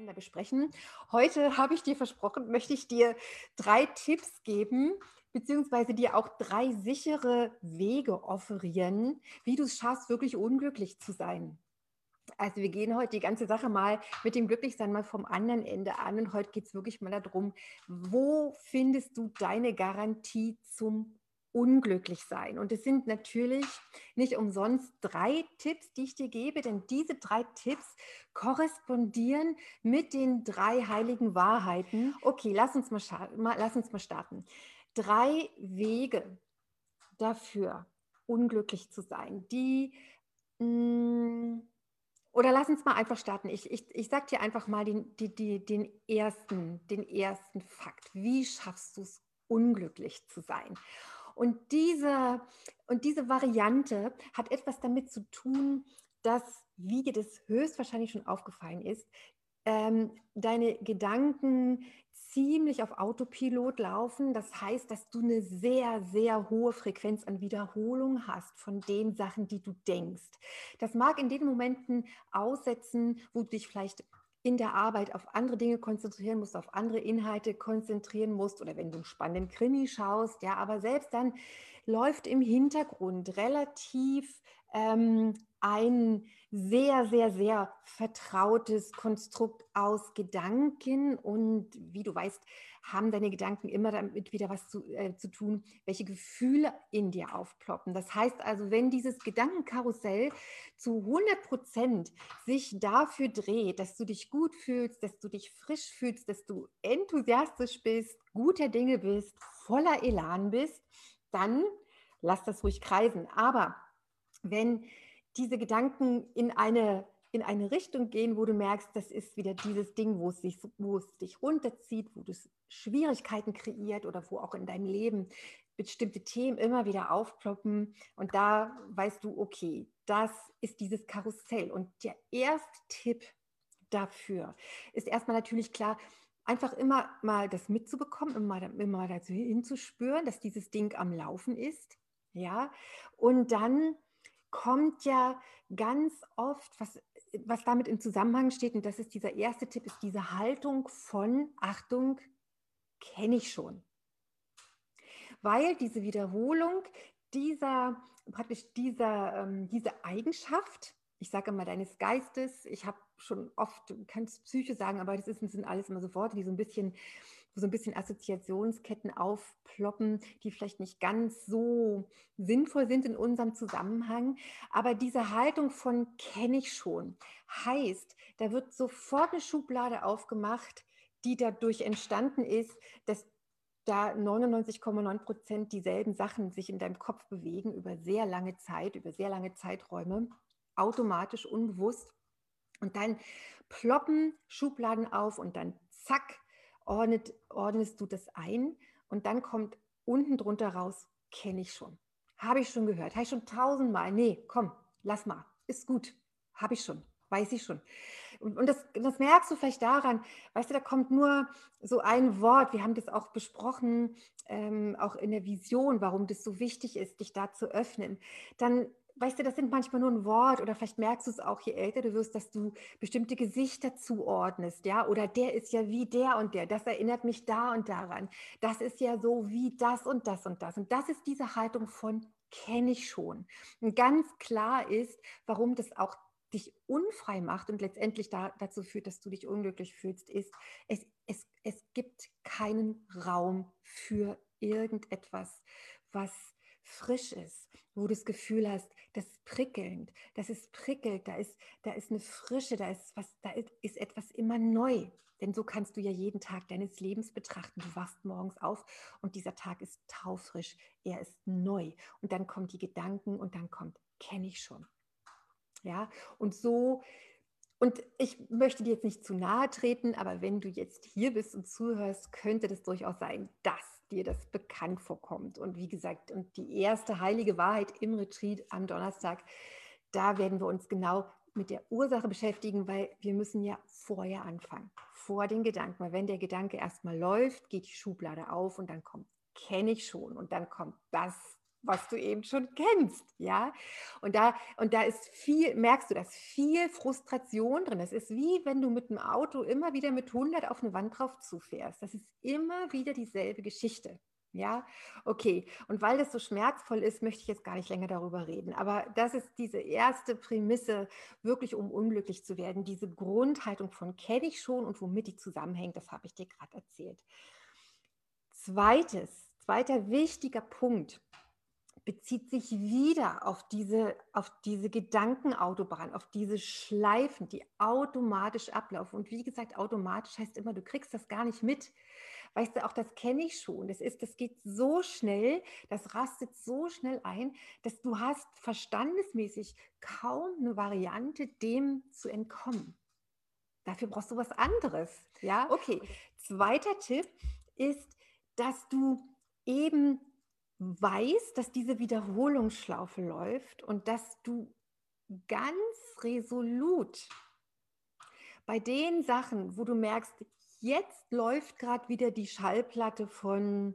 miteinander besprechen. Heute habe ich dir versprochen, möchte ich dir drei Tipps geben, beziehungsweise dir auch drei sichere Wege offerieren, wie du es schaffst, wirklich unglücklich zu sein. Also wir gehen heute die ganze Sache mal mit dem Glücklichsein mal vom anderen Ende an und heute geht es wirklich mal darum, wo findest du deine Garantie zum unglücklich sein. Und es sind natürlich nicht umsonst drei Tipps, die ich dir gebe, denn diese drei Tipps korrespondieren mit den drei heiligen Wahrheiten. Okay, lass uns mal, lass uns mal starten. Drei Wege dafür, unglücklich zu sein, die... Mm, oder lass uns mal einfach starten. Ich, ich, ich sage dir einfach mal den, die, die, den, ersten, den ersten Fakt. Wie schaffst du es, unglücklich zu sein? Und diese, und diese Variante hat etwas damit zu tun, dass, wie dir das höchstwahrscheinlich schon aufgefallen ist, ähm, deine Gedanken ziemlich auf Autopilot laufen. Das heißt, dass du eine sehr, sehr hohe Frequenz an Wiederholung hast von den Sachen, die du denkst. Das mag in den Momenten aussetzen, wo du dich vielleicht in der Arbeit auf andere Dinge konzentrieren musst, auf andere Inhalte konzentrieren musst oder wenn du einen spannenden Krimi schaust, ja, aber selbst dann läuft im Hintergrund relativ ähm, ein sehr, sehr, sehr vertrautes Konstrukt aus Gedanken und wie du weißt, haben deine Gedanken immer damit wieder was zu, äh, zu tun, welche Gefühle in dir aufploppen. Das heißt also, wenn dieses Gedankenkarussell zu 100 Prozent sich dafür dreht, dass du dich gut fühlst, dass du dich frisch fühlst, dass du enthusiastisch bist, guter Dinge bist, voller Elan bist, dann lass das ruhig kreisen. Aber wenn diese Gedanken in eine in eine Richtung gehen, wo du merkst, das ist wieder dieses Ding, wo es, sich, wo es dich runterzieht, wo es Schwierigkeiten kreiert oder wo auch in deinem Leben bestimmte Themen immer wieder aufploppen. Und da weißt du, okay, das ist dieses Karussell. Und der erste Tipp dafür ist erstmal natürlich klar, einfach immer mal das mitzubekommen, immer, immer dazu hinzuspüren, dass dieses Ding am Laufen ist. Ja, und dann kommt ja ganz oft, was was damit im Zusammenhang steht, und das ist dieser erste Tipp, ist diese Haltung von, Achtung, kenne ich schon. Weil diese Wiederholung dieser, praktisch dieser, ähm, diese Eigenschaft, ich sage immer deines Geistes, ich habe schon oft, du kannst Psyche sagen, aber das, sind alles immer so Worte, die so ein bisschen wo so ein bisschen Assoziationsketten aufploppen, die vielleicht nicht ganz so sinnvoll sind in unserem Zusammenhang. Aber diese Haltung von kenne ich schon heißt, da wird sofort eine Schublade aufgemacht, die dadurch entstanden ist, dass da 99,9 Prozent dieselben Sachen sich in deinem Kopf bewegen über sehr lange Zeit, über sehr lange Zeiträume, automatisch, unbewusst. Und dann ploppen Schubladen auf und dann zack, ordnet, ordnest du das ein und dann kommt unten drunter raus, kenne ich schon. Habe ich schon gehört, habe ich schon tausendmal. Nee, komm, lass mal, ist gut, habe ich schon, weiß ich schon. Und, und das, das, merkst du vielleicht daran, weißt du, da kommt nur so ein Wort, wir haben das auch besprochen, ähm, auch in der Vision, warum das so wichtig ist, dich da zu öffnen. Dann weißt du, das sind manchmal nur ein Wort oder vielleicht merkst du es auch, je älter du wirst, dass du bestimmte Gesichter zuordnest, ja, oder der ist ja wie der und der, das erinnert mich da und daran, das ist ja so wie das und das und das. Und das ist diese Haltung von kenne ich schon. Und ganz klar ist, warum das auch dich unfrei macht und letztendlich da, dazu führt, dass du dich unglücklich fühlst, ist, es, es, es gibt keinen Raum für irgendetwas, was frisch ist, wo du das Gefühl hast, das ist prickelnd, das ist prickelt, da ist, da ist eine Frische, da ist was, da ist, etwas immer neu. Denn so kannst du ja jeden Tag deines Lebens betrachten. Du wachst morgens auf und dieser Tag ist taufrisch, er ist neu. Und dann kommen die Gedanken und dann kommt, kenne ich schon. Ja, und so und ich möchte dir jetzt nicht zu nahe treten, aber wenn du jetzt hier bist und zuhörst, könnte das durchaus sein, dass dir das bekannt vorkommt. Und wie gesagt, und die erste heilige Wahrheit im Retreat am Donnerstag, da werden wir uns genau mit der Ursache beschäftigen, weil wir müssen ja vorher anfangen, vor den Gedanken. Weil wenn der Gedanke erstmal läuft, geht die Schublade auf und dann kommt, kenne ich schon und dann kommt das was du eben schon kennst, ja. Und da, und da ist viel, merkst du, da ist viel Frustration drin. Das ist wie wenn du mit dem Auto immer wieder mit 100 auf eine Wand drauf zufährst. Das ist immer wieder dieselbe Geschichte. Ja, okay. Und weil das so schmerzvoll ist, möchte ich jetzt gar nicht länger darüber reden. Aber das ist diese erste Prämisse, wirklich um unglücklich zu werden. Diese Grundhaltung von kenne ich schon und womit die zusammenhängt, das habe ich dir gerade erzählt. Zweites, zweiter wichtiger Punkt, bezieht sich wieder auf diese, auf diese Gedankenautobahn, auf diese Schleifen, die automatisch ablaufen. Und wie gesagt, automatisch heißt immer, du kriegst das gar nicht mit. Weißt du, auch das kenne ich schon. Das ist, das geht so schnell, das rastet so schnell ein, dass du hast verstandesmäßig kaum eine Variante, dem zu entkommen. Dafür brauchst du was anderes. Ja, okay. Zweiter Tipp ist, dass du eben weißt, dass diese Wiederholungsschlaufe läuft und dass du ganz resolut bei den Sachen, wo du merkst, jetzt läuft gerade wieder die Schallplatte von,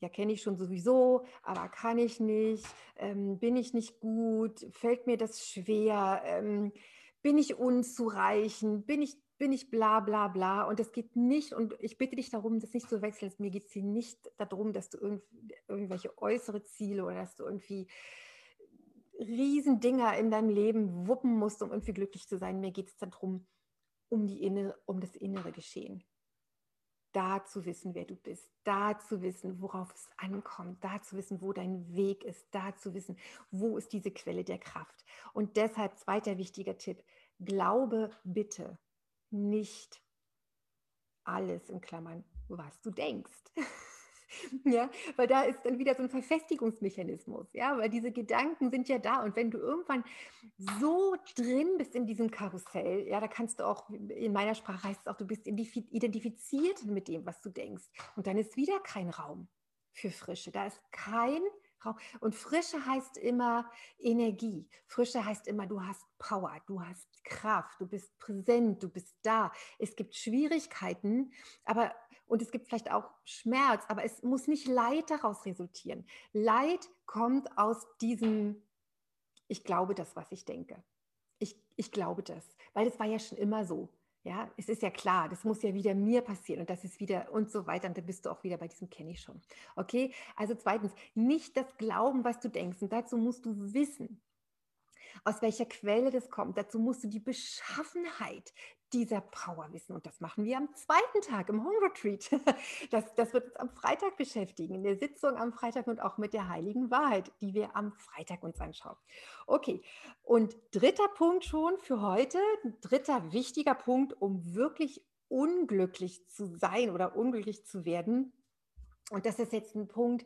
ja, kenne ich schon sowieso, aber kann ich nicht, ähm, bin ich nicht gut, fällt mir das schwer, ähm, bin ich unzureichend, bin ich bin ich bla bla bla und es geht nicht, und ich bitte dich darum, das nicht zu wechseln, mir geht es hier nicht darum, dass du irgend, irgendwelche äußere Ziele oder dass du irgendwie Riesendinger in deinem Leben wuppen musst, um irgendwie glücklich zu sein. Mir geht es darum, um, die innere, um das innere Geschehen. Da zu wissen, wer du bist, da zu wissen, worauf es ankommt, da zu wissen, wo dein Weg ist, da zu wissen, wo ist diese Quelle der Kraft. Und deshalb zweiter wichtiger Tipp, glaube bitte nicht alles in Klammern, was du denkst. ja, weil da ist dann wieder so ein Verfestigungsmechanismus, ja, weil diese Gedanken sind ja da und wenn du irgendwann so drin bist in diesem Karussell, ja, da kannst du auch, in meiner Sprache heißt es auch, du bist identifiziert mit dem, was du denkst und dann ist wieder kein Raum für Frische, da ist kein und Frische heißt immer Energie. Frische heißt immer, du hast Power, du hast Kraft, du bist präsent, du bist da. Es gibt Schwierigkeiten, aber und es gibt vielleicht auch Schmerz, aber es muss nicht Leid daraus resultieren. Leid kommt aus diesem, ich glaube das, was ich denke. Ich, ich glaube das, weil es war ja schon immer so. Ja, es ist ja klar, das muss ja wieder mir passieren und das ist wieder und so weiter. Und da bist du auch wieder bei diesem kenne ich schon. Okay, also zweitens, nicht das Glauben, was du denkst. Und dazu musst du wissen, aus welcher Quelle das kommt. Dazu musst du die Beschaffenheit dieser Power wissen. Und das machen wir am zweiten Tag im Home Retreat. Das, das wird uns am Freitag beschäftigen, in der Sitzung am Freitag und auch mit der heiligen Wahrheit, die wir am Freitag uns anschauen. Okay, und dritter Punkt schon für heute, dritter wichtiger Punkt, um wirklich unglücklich zu sein oder unglücklich zu werden. Und das ist jetzt ein Punkt,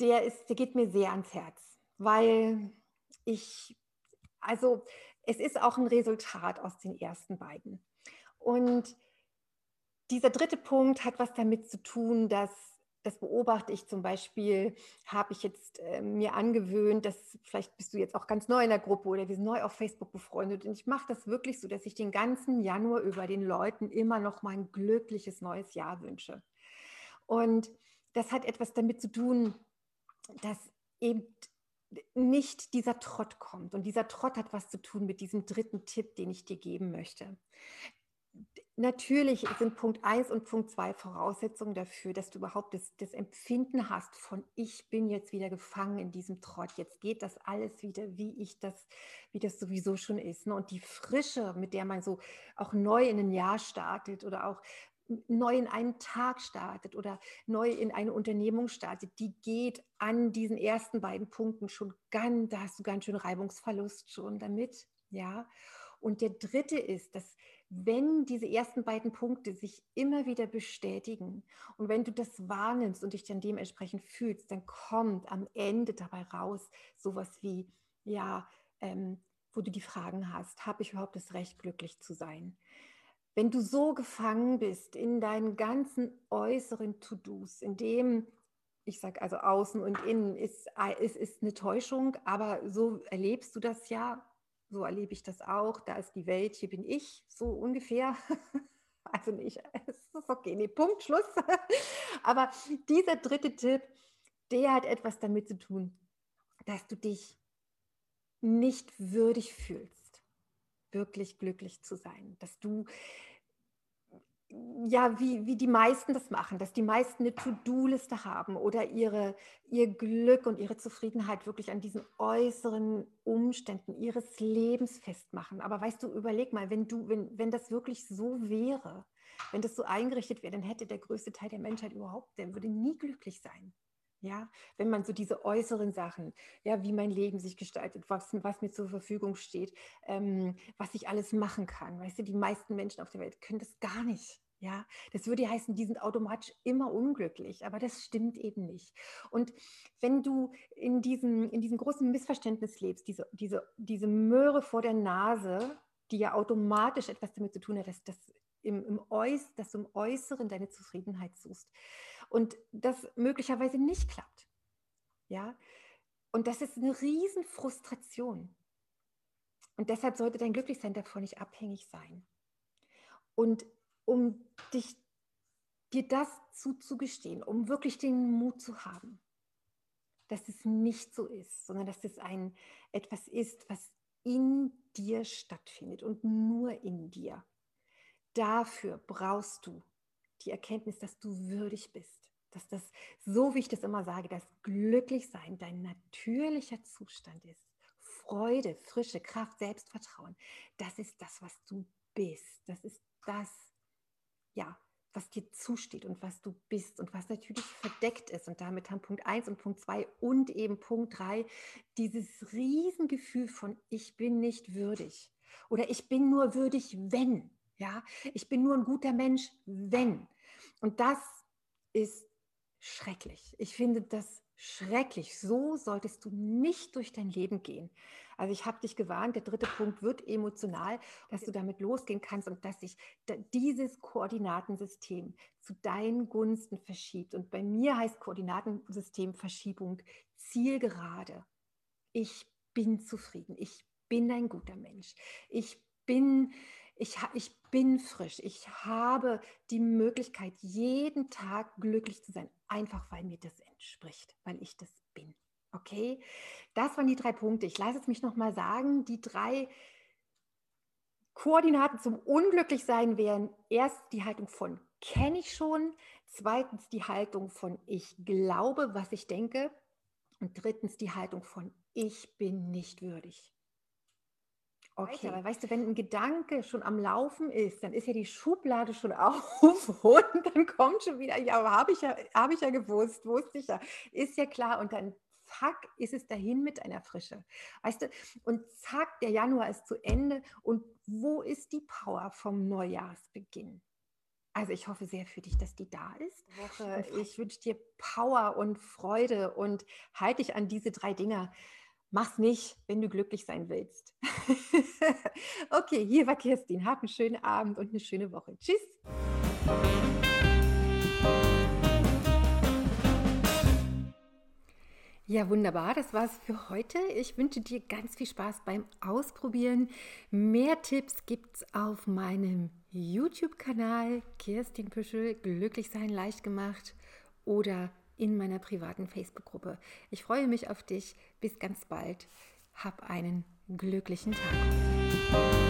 der, ist, der geht mir sehr ans Herz, weil ich, also es ist auch ein Resultat aus den ersten beiden. Und dieser dritte Punkt hat was damit zu tun, dass das beobachte ich zum Beispiel, habe ich jetzt äh, mir angewöhnt, dass vielleicht bist du jetzt auch ganz neu in der Gruppe oder wir sind neu auf Facebook befreundet. Und ich mache das wirklich so, dass ich den ganzen Januar über den Leuten immer noch mal ein glückliches neues Jahr wünsche. Und das hat etwas damit zu tun, dass eben nicht dieser Trott kommt. Und dieser Trott hat was zu tun mit diesem dritten Tipp, den ich dir geben möchte. Natürlich sind Punkt 1 und Punkt 2 Voraussetzungen dafür, dass du überhaupt das, das, Empfinden hast von ich bin jetzt wieder gefangen in diesem Trott. Jetzt geht das alles wieder, wie ich das, wie das sowieso schon ist. Ne? Und die Frische, mit der man so auch neu in ein Jahr startet oder auch neu in einen Tag startet oder neu in eine Unternehmung startet, die geht an diesen ersten beiden Punkten schon ganz, da hast du ganz schön Reibungsverlust schon damit, ja. Und der dritte ist, dass wenn diese ersten beiden Punkte sich immer wieder bestätigen und wenn du das wahrnimmst und dich dann dementsprechend fühlst, dann kommt am Ende dabei raus sowas wie, ja, ähm, wo du die Fragen hast, habe ich überhaupt das Recht, glücklich zu sein? Wenn du so gefangen bist in deinen ganzen äußeren To-Dos, in dem, ich sage also außen und innen, ist, ist, ist eine Täuschung, aber so erlebst du das ja, so erlebe ich das auch, da ist die Welt, hier bin ich, so ungefähr. Also nicht, es ist okay, nee, Punkt, Schluss. Aber dieser dritte Tipp, der hat etwas damit zu tun, dass du dich nicht würdig fühlst, wirklich glücklich zu sein, dass du ja, wie, wie die meisten das machen, dass die meisten eine To-Do-Liste haben oder ihre, ihr Glück und ihre Zufriedenheit wirklich an diesen äußeren Umständen ihres Lebens festmachen. Aber weißt du, überleg mal, wenn du, wenn, wenn das wirklich so wäre, wenn das so eingerichtet wäre, dann hätte der größte Teil der Menschheit überhaupt, der würde nie glücklich sein. Ja, wenn man so diese äußeren Sachen, ja, wie mein Leben sich gestaltet, was, was mir zur Verfügung steht, ähm, was ich alles machen kann. Weißt du, die meisten Menschen auf der Welt können das gar nicht. Ja, das würde heißen, die sind automatisch immer unglücklich, aber das stimmt eben nicht. Und wenn du in diesem, in diesem großen Missverständnis lebst, diese, diese, diese Möhre vor der Nase, die ja automatisch etwas damit zu tun hat, dass, dass, im, im Äuß, dass du im Äußeren deine Zufriedenheit suchst, und das möglicherweise nicht klappt. Ja? Und das ist eine Riesenfrustration. Und deshalb sollte dein Glücklichsein davon nicht abhängig sein. Und um dich, dir das zuzugestehen, um wirklich den Mut zu haben, dass es nicht so ist, sondern dass es ein etwas ist, was in dir stattfindet und nur in dir. Dafür brauchst du die Erkenntnis, dass du würdig bist. Dass das, so wie ich das immer sage, dass Glücklichsein dein natürlicher Zustand ist. Freude, Frische, Kraft, Selbstvertrauen. Das ist das, was du bist. Das ist das, ja, was dir zusteht und was du bist und was natürlich verdeckt ist. Und damit haben Punkt 1 und Punkt 2 und eben Punkt 3 dieses Riesengefühl von ich bin nicht würdig oder ich bin nur würdig, wenn. Ja, ich bin nur ein guter Mensch, wenn. Und das ist schrecklich. Ich finde das schrecklich. So solltest du nicht durch dein Leben gehen. Also ich habe dich gewarnt, der dritte Punkt wird emotional, dass du damit losgehen kannst und dass sich dieses Koordinatensystem zu deinen Gunsten verschiebt. Und bei mir heißt Koordinatensystemverschiebung zielgerade. Ich bin zufrieden. Ich bin ein guter Mensch. Ich bin ich, ich bin frisch, ich habe die Möglichkeit, jeden Tag glücklich zu sein, einfach weil mir das entspricht, weil ich das bin. Okay, das waren die drei Punkte. Ich lasse es mich nochmal sagen. Die drei Koordinaten zum Unglücklichsein wären erst die Haltung von kenne ich schon, zweitens die Haltung von ich glaube, was ich denke und drittens die Haltung von ich bin nicht würdig. Okay. Weiter, weil weißt du, wenn ein Gedanke schon am Laufen ist, dann ist ja die Schublade schon auf und dann kommt schon wieder, ja, habe ich, ja, hab ich ja gewusst, wusste ich ja, ist ja klar und dann zack, ist es dahin mit einer Frische. Weißt du, und zack, der Januar ist zu Ende und wo ist die Power vom Neujahrsbeginn? Also ich hoffe sehr für dich, dass die da ist. Woche. Ich wünsche dir Power und Freude und halte dich an diese drei Dinger. Mach's nicht, wenn du glücklich sein willst. okay, hier war Kirstin. Hab einen schönen Abend und eine schöne Woche. Tschüss. Ja, wunderbar. Das war's für heute. Ich wünsche dir ganz viel Spaß beim Ausprobieren. Mehr Tipps gibt's auf meinem YouTube-Kanal Kirstin Püschel. Glücklich sein leicht gemacht oder in meiner privaten Facebook-Gruppe. Ich freue mich auf dich. Bis ganz bald. Hab einen glücklichen Tag.